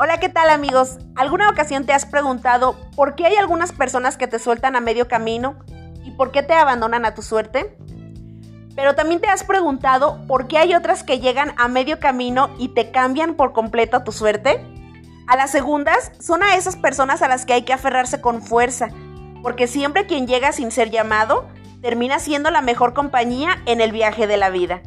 Hola, ¿qué tal amigos? ¿Alguna ocasión te has preguntado por qué hay algunas personas que te sueltan a medio camino y por qué te abandonan a tu suerte? Pero también te has preguntado por qué hay otras que llegan a medio camino y te cambian por completo tu suerte? A las segundas son a esas personas a las que hay que aferrarse con fuerza, porque siempre quien llega sin ser llamado termina siendo la mejor compañía en el viaje de la vida.